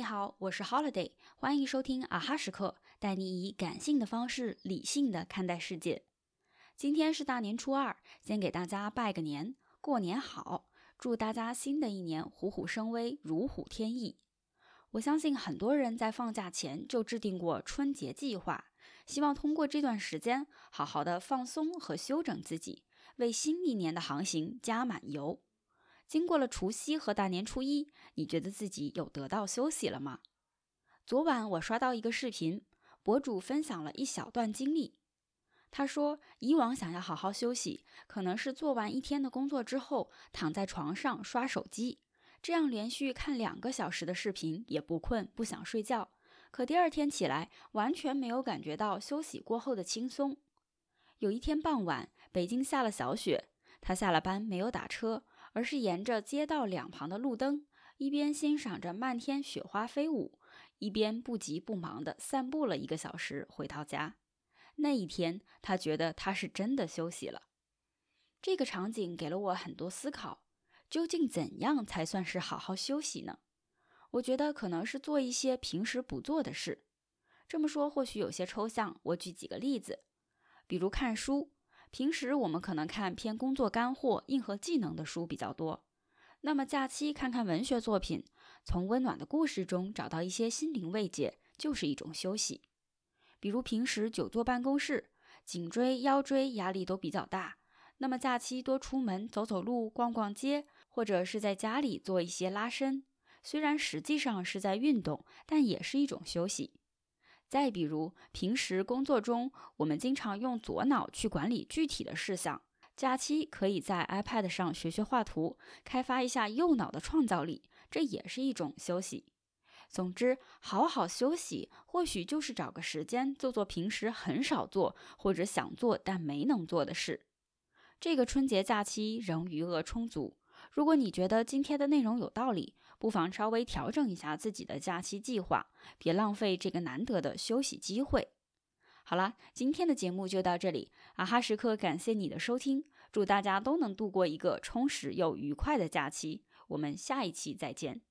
你好，我是 Holiday，欢迎收听啊哈时刻，带你以感性的方式理性的看待世界。今天是大年初二，先给大家拜个年，过年好，祝大家新的一年虎虎生威，如虎添翼。我相信很多人在放假前就制定过春节计划，希望通过这段时间好好的放松和休整自己，为新一年的航行加满油。经过了除夕和大年初一，你觉得自己有得到休息了吗？昨晚我刷到一个视频，博主分享了一小段经历。他说，以往想要好好休息，可能是做完一天的工作之后，躺在床上刷手机，这样连续看两个小时的视频也不困不想睡觉。可第二天起来，完全没有感觉到休息过后的轻松。有一天傍晚，北京下了小雪，他下了班没有打车。而是沿着街道两旁的路灯，一边欣赏着漫天雪花飞舞，一边不急不忙地散步了一个小时，回到家。那一天，他觉得他是真的休息了。这个场景给了我很多思考：究竟怎样才算是好好休息呢？我觉得可能是做一些平时不做的事。这么说或许有些抽象，我举几个例子，比如看书。平时我们可能看偏工作干货、硬核技能的书比较多，那么假期看看文学作品，从温暖的故事中找到一些心灵慰藉，就是一种休息。比如平时久坐办公室，颈椎、腰椎压力都比较大，那么假期多出门走走路、逛逛街，或者是在家里做一些拉伸，虽然实际上是在运动，但也是一种休息。再比如，平时工作中，我们经常用左脑去管理具体的事项，假期可以在 iPad 上学学画图，开发一下右脑的创造力，这也是一种休息。总之，好好休息，或许就是找个时间做做平时很少做或者想做但没能做的事。这个春节假期仍余额充足。如果你觉得今天的内容有道理，不妨稍微调整一下自己的假期计划，别浪费这个难得的休息机会。好啦，今天的节目就到这里，啊哈时刻感谢你的收听，祝大家都能度过一个充实又愉快的假期，我们下一期再见。